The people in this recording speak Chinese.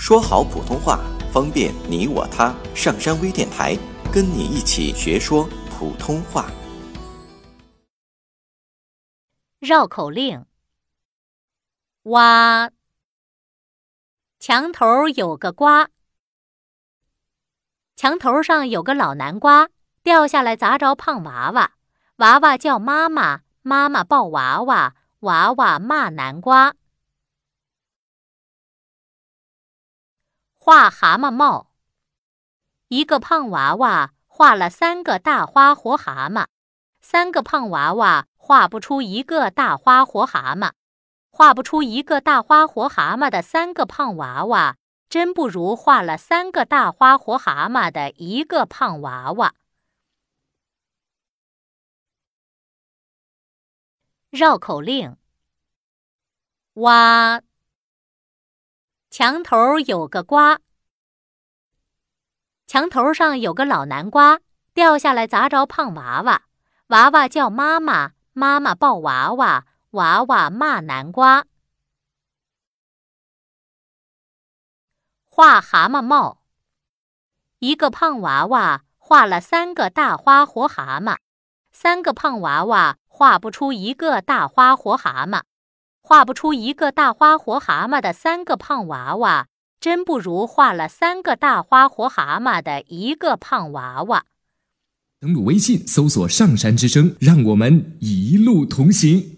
说好普通话，方便你我他。上山微电台跟你一起学说普通话。绕口令：哇，墙头有个瓜，墙头上有个老南瓜，掉下来砸着胖娃娃，娃娃叫妈妈，妈妈抱娃娃，娃娃骂南瓜。画蛤蟆帽。一个胖娃娃画了三个大花活蛤蟆，三个胖娃娃画不出一个大花活蛤蟆，画不出一个大花活蛤蟆的三个胖娃娃，真不如画了三个大花活蛤蟆的一个胖娃娃。绕口令：哇。墙头有个瓜，墙头上有个老南瓜，掉下来砸着胖娃娃，娃娃叫妈妈，妈妈抱娃娃，娃娃骂南瓜。画蛤蟆帽。一个胖娃娃画了三个大花活蛤蟆，三个胖娃娃画不出一个大花活蛤蟆。画不出一个大花活蛤蟆的三个胖娃娃，真不如画了三个大花活蛤蟆的一个胖娃娃。登录微信，搜索“上山之声”，让我们一路同行。